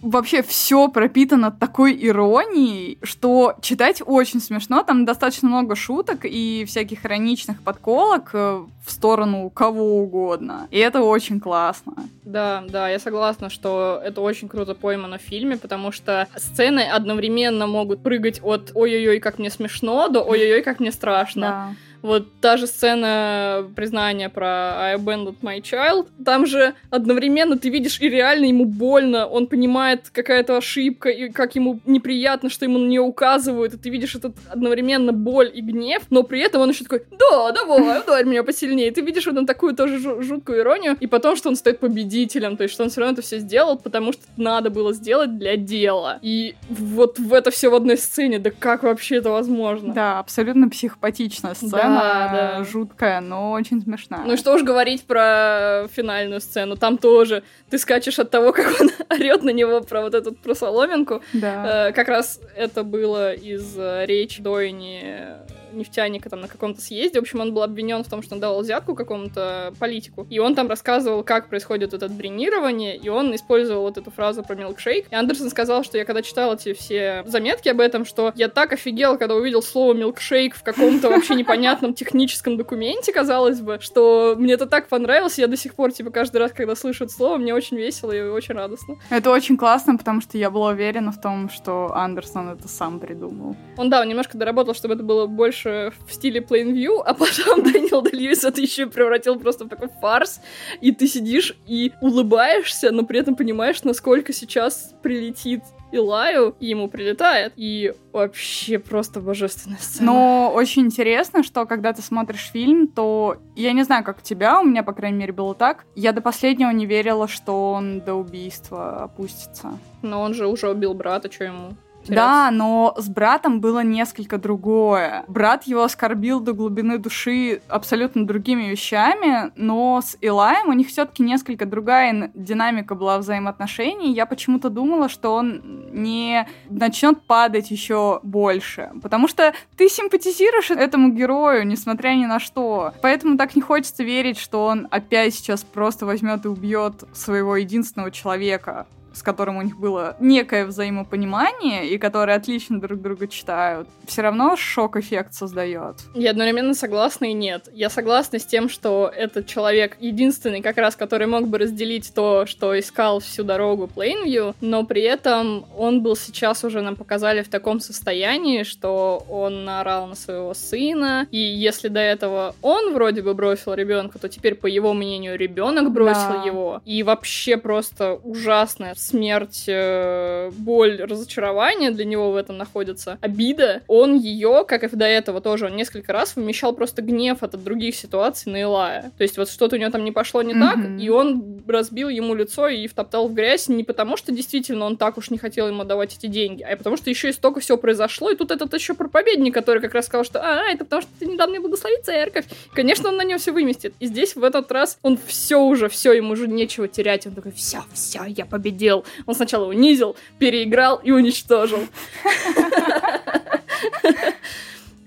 Speaker 1: Вообще все пропитано такой иронией, что читать очень смешно. Там достаточно много шуток и всяких ироничных подколок э, в сторону кого угодно. И это очень классно.
Speaker 2: Да, да, я согласна, что это очень круто поймано в фильме, потому что сцены одновременно могут прыгать от «Ой-ой-ой, как мне смешно» до «Ой-ой-ой, как мне страшно».
Speaker 1: Да.
Speaker 2: Вот та же сцена признания про I abandoned my child, там же одновременно ты видишь и реально ему больно, он понимает какая-то ошибка, и как ему неприятно, что ему на нее указывают, и ты видишь этот одновременно боль и гнев, но при этом он еще такой, да, давай, ударь меня посильнее. ты видишь в этом такую тоже жуткую иронию, и потом, что он стоит победителем, то есть, что он все равно это все сделал, потому что надо было сделать для дела. И вот в это все в одной сцене, да как вообще это возможно?
Speaker 1: Да, абсолютно психопатичная сцена. Да сцена да. жуткая, но очень смешная.
Speaker 2: Ну и что уж говорить про финальную сцену. Там тоже ты скачешь от того, (laughs) как он орет на него про вот эту про соломинку.
Speaker 1: Да.
Speaker 2: Э, как раз это было из э, речи Дойни нефтяника там на каком-то съезде. В общем, он был обвинен в том, что он давал взятку какому-то политику. И он там рассказывал, как происходит это бренирование, и он использовал вот эту фразу про милкшейк. И Андерсон сказал, что я когда читал эти все заметки об этом, что я так офигел, когда увидел слово милкшейк в каком-то вообще непонятном техническом документе, казалось бы, что мне это так понравилось, я до сих пор, типа, каждый раз, когда слышу это слово, мне очень весело и очень радостно.
Speaker 1: Это очень классно, потому что я была уверена в том, что Андерсон это сам придумал.
Speaker 2: Он, да, он немножко доработал, чтобы это было больше больше в стиле plain view, а потом (laughs) Дэниел Дельюис это еще превратил просто в такой фарс, и ты сидишь и улыбаешься, но при этом понимаешь, насколько сейчас прилетит Илаю, и ему прилетает. И вообще просто божественная сцена.
Speaker 1: Но очень интересно, что когда ты смотришь фильм, то я не знаю, как у тебя, у меня, по крайней мере, было так. Я до последнего не верила, что он до убийства опустится.
Speaker 2: Но он же уже убил брата, что ему?
Speaker 1: Да, но с братом было несколько другое. Брат его оскорбил до глубины души абсолютно другими вещами, но с Илаем у них все-таки несколько другая динамика была взаимоотношений. Я почему-то думала, что он не начнет падать еще больше. Потому что ты симпатизируешь этому герою, несмотря ни на что. Поэтому так не хочется верить, что он опять сейчас просто возьмет и убьет своего единственного человека с которым у них было некое взаимопонимание, и которые отлично друг друга читают, все равно шок-эффект создает.
Speaker 2: Я одновременно согласна и нет. Я согласна с тем, что этот человек единственный, как раз, который мог бы разделить то, что искал всю дорогу Плейнвью, но при этом он был сейчас уже нам показали в таком состоянии, что он наорал на своего сына, и если до этого он вроде бы бросил ребенка, то теперь, по его мнению, ребенок бросил да. его. И вообще просто ужасная смерть, э, боль, разочарование для него в этом находится, обида, он ее, как и до этого тоже, он несколько раз вымещал просто гнев от других ситуаций на Илая. То есть вот что-то у него там не пошло не mm-hmm. так, и он разбил ему лицо и втоптал в грязь не потому, что действительно он так уж не хотел ему давать эти деньги, а потому что еще и столько всего произошло, и тут этот еще проповедник, который как раз сказал, что а, это потому что ты не дал мне благословить церковь. Конечно, он на нее все выместит. И здесь в этот раз он все уже, все, ему уже нечего терять. Он такой, все, все, я победил. Он сначала унизил, переиграл и уничтожил.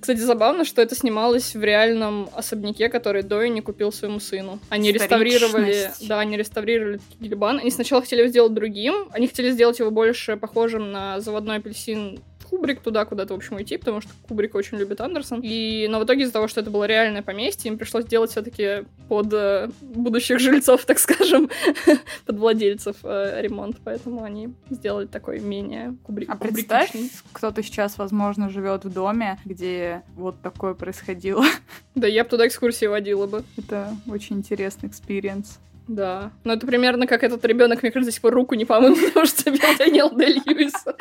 Speaker 2: Кстати, забавно, что это снималось в реальном особняке, который Дой не купил своему сыну. Они реставрировали, да, они реставрировали Гильбан. Они сначала хотели его сделать другим, они хотели сделать его больше похожим на заводной апельсин Кубрик туда куда-то, в общем, уйти, потому что Кубрик очень любит Андерсон. И, но в итоге из-за того, что это было реальное поместье, им пришлось делать все-таки под э, будущих жильцов, (laughs) так скажем, (laughs) под владельцев э, ремонт, поэтому они сделали такой менее кубрик.
Speaker 1: А представь, кто-то сейчас, возможно, живет в доме, где вот такое происходило. (laughs)
Speaker 2: Да, я бы туда экскурсии водила бы.
Speaker 1: Это очень интересный experience.
Speaker 2: Да. Но это примерно как этот ребенок, мне кажется, до сих пор руку не помыл, потому что бил Дэниел Дэй-Льюиса.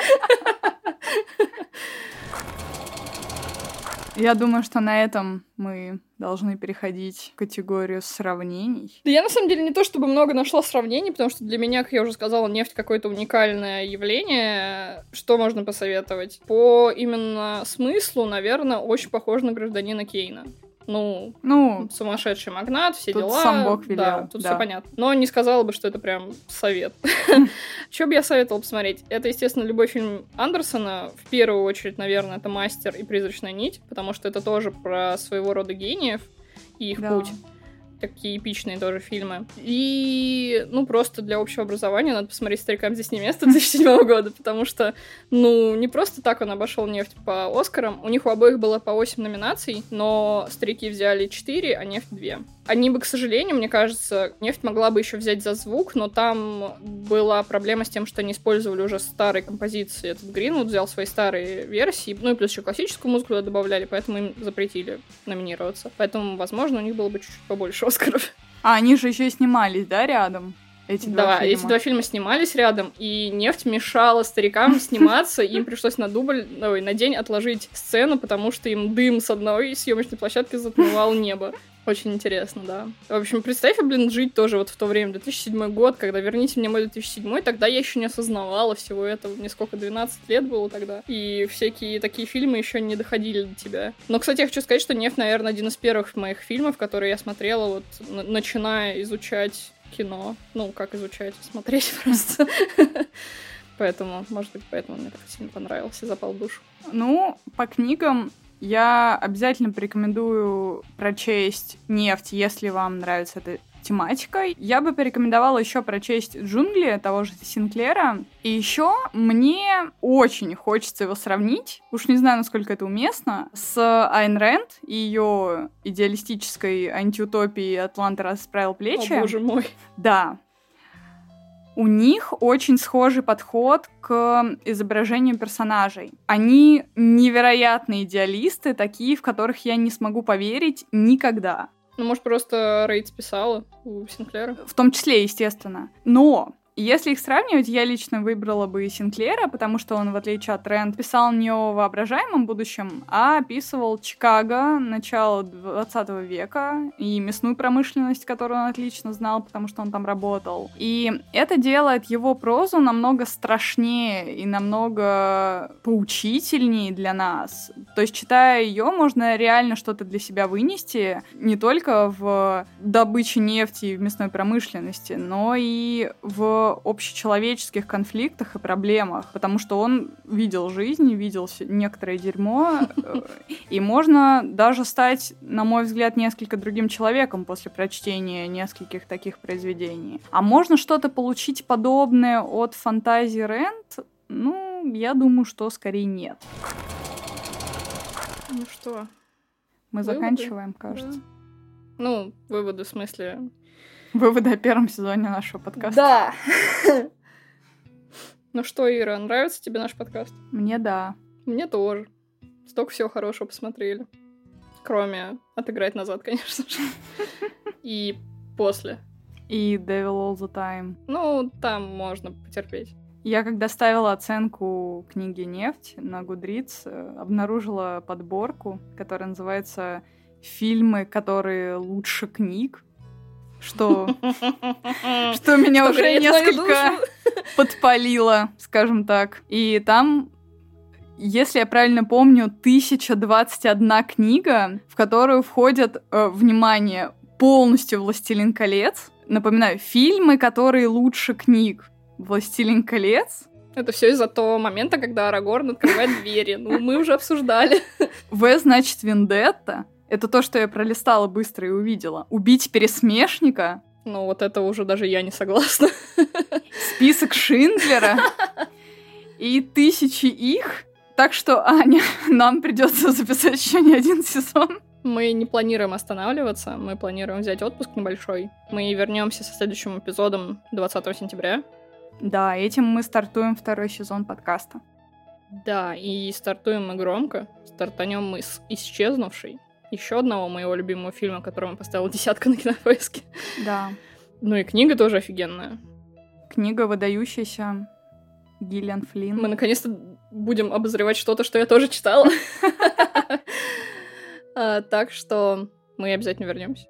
Speaker 1: Я думаю, что на этом мы должны переходить в категорию сравнений.
Speaker 2: Да я на самом деле не то чтобы много нашла сравнений, потому что для меня, как я уже сказала, нефть какое-то уникальное явление. Что можно посоветовать? По именно смыслу, наверное, очень похож на гражданина Кейна ну, ну сумасшедший магнат, все
Speaker 1: тут
Speaker 2: дела.
Speaker 1: Сам Бог велел.
Speaker 2: Да, тут да. все понятно. Но не сказала бы, что это прям совет. (laughs) Что бы я советовала посмотреть? Это, естественно, любой фильм Андерсона. В первую очередь, наверное, это «Мастер» и «Призрачная нить», потому что это тоже про своего рода гениев и их путь такие эпичные тоже фильмы. И, ну, просто для общего образования надо посмотреть «Старикам здесь не место» 2007 года, потому что, ну, не просто так он обошел «Нефть» по Оскарам. У них у обоих было по 8 номинаций, но «Старики» взяли 4, а «Нефть» 2. Они бы, к сожалению, мне кажется, «Нефть» могла бы еще взять за звук, но там была проблема с тем, что они использовали уже старые композиции. Этот Гринвуд взял свои старые версии, ну и плюс еще классическую музыку добавляли, поэтому им запретили номинироваться. Поэтому, возможно, у них было бы чуть-чуть побольше Оскаров.
Speaker 1: А они же еще и снимались, да, рядом? Эти два
Speaker 2: да,
Speaker 1: фильма.
Speaker 2: эти два фильма снимались рядом, и нефть мешала старикам (laughs) сниматься, им пришлось на дубль, ой, на день отложить сцену, потому что им дым с одной съемочной площадки затмевал небо. Очень интересно, да. В общем, представь, блин, жить тоже вот в то время, 2007 год, когда «Верните мне мой 2007», тогда я еще не осознавала всего этого. Мне сколько, 12 лет было тогда. И всякие такие фильмы еще не доходили до тебя. Но, кстати, я хочу сказать, что «Нефть», наверное, один из первых моих фильмов, которые я смотрела, вот, начиная изучать кино. Ну, как изучать, смотреть (laughs) просто. Поэтому, может быть, поэтому мне так сильно понравился, запал душу.
Speaker 1: Ну, по книгам я обязательно порекомендую прочесть «Нефть», если вам нравится эта тематика. Я бы порекомендовала еще прочесть «Джунгли» того же Синклера. И еще мне очень хочется его сравнить, уж не знаю, насколько это уместно, с Айн Рэнд и ее идеалистической антиутопией «Атланта расправил плечи».
Speaker 2: О, боже мой.
Speaker 1: Да, у них очень схожий подход к изображению персонажей. Они невероятные идеалисты, такие, в которых я не смогу поверить никогда.
Speaker 2: Ну, может, просто Рейд писала у Синклера?
Speaker 1: В том числе, естественно. Но если их сравнивать, я лично выбрала бы Синклера, потому что он, в отличие от Рэнд, писал не о воображаемом будущем, а описывал Чикаго начала 20 века и мясную промышленность, которую он отлично знал, потому что он там работал. И это делает его прозу намного страшнее и намного поучительнее для нас. То есть, читая ее, можно реально что-то для себя вынести не только в добыче нефти и в мясной промышленности, но и в общечеловеческих конфликтах и проблемах, потому что он видел жизнь, видел некоторое дерьмо, э, и можно даже стать, на мой взгляд, несколько другим человеком после прочтения нескольких таких произведений. А можно что-то получить подобное от фантазии Рэнд? Ну, я думаю, что скорее нет.
Speaker 2: Ну что?
Speaker 1: Мы выводы? заканчиваем, кажется. Да.
Speaker 2: Ну, выводы в смысле
Speaker 1: Выводы о первом сезоне нашего подкаста.
Speaker 2: Да. (laughs) Ну что, Ира, нравится тебе наш подкаст?
Speaker 1: Мне да.
Speaker 2: Мне тоже. Столько всего хорошего посмотрели. Кроме отыграть назад, (laughs) конечно же. И после.
Speaker 1: И Devil All the Time.
Speaker 2: Ну, там можно потерпеть.
Speaker 1: Я когда ставила оценку книги «Нефть» на Гудриц, э, обнаружила подборку, которая называется «Фильмы, которые лучше книг», что, что меня уже несколько подпалило, скажем так. И там, если я правильно помню, 1021 книга, в которую входят, э, внимание, полностью «Властелин колец». Напоминаю, фильмы, которые лучше книг. «Властелин колец».
Speaker 2: Это все из-за того момента, когда Арагорн открывает двери. Ну, мы уже обсуждали.
Speaker 1: В значит Вендетта. Это то, что я пролистала быстро и увидела. Убить пересмешника.
Speaker 2: Ну, вот это уже даже я не согласна.
Speaker 1: Список Шиндлера. И тысячи их. Так что, Аня, (laughs) нам придется записать еще не один сезон.
Speaker 2: Мы не планируем останавливаться, мы планируем взять отпуск небольшой. Мы вернемся со следующим эпизодом 20 сентября.
Speaker 1: Да, этим мы стартуем второй сезон подкаста.
Speaker 2: Да, и стартуем мы громко. Стартанем мы с исчезнувшей. Еще одного моего любимого фильма, которому поставила десятка на кинопоиске.
Speaker 1: Да.
Speaker 2: Ну и книга тоже офигенная.
Speaker 1: Книга выдающаяся. Гиллиан Флинн.
Speaker 2: Мы наконец-то будем обозревать что-то, что я тоже читала. (laughs) А, так что мы обязательно вернемся.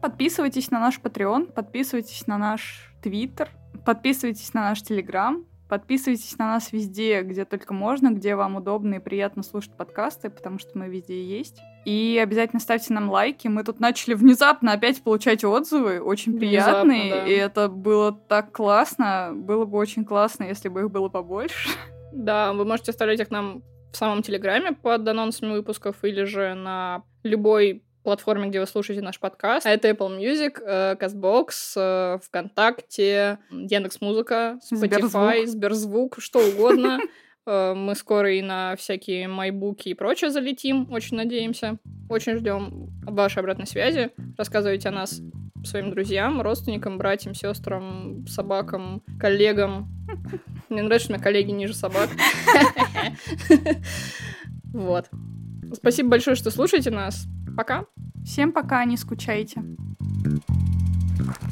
Speaker 1: Подписывайтесь на наш Patreon, подписывайтесь на наш Twitter, подписывайтесь на наш Telegram, подписывайтесь на нас везде, где только можно, где вам удобно и приятно слушать подкасты, потому что мы везде есть. И обязательно ставьте нам лайки. Мы тут начали внезапно опять получать отзывы, очень приятные, да. и это было так классно. Было бы очень классно, если бы их было побольше. (laughs)
Speaker 2: Да, вы можете оставлять их нам в самом Телеграме под анонсами выпусков или же на любой платформе, где вы слушаете наш подкаст. Это Apple Music, э, CastBox, э, ВКонтакте, Яндекс.Музыка, Spotify, Сберзвук, Сберзвук что угодно. (laughs) Э, мы скоро и на всякие майбуки и прочее залетим, очень надеемся. Очень ждем вашей обратной связи. Рассказывайте о нас своим друзьям, родственникам, братьям, сестрам, собакам, коллегам. Мне нравится, что у меня коллеги ниже собак. Вот. Спасибо большое, что слушаете нас. Пока.
Speaker 1: Всем пока, не скучайте. thank you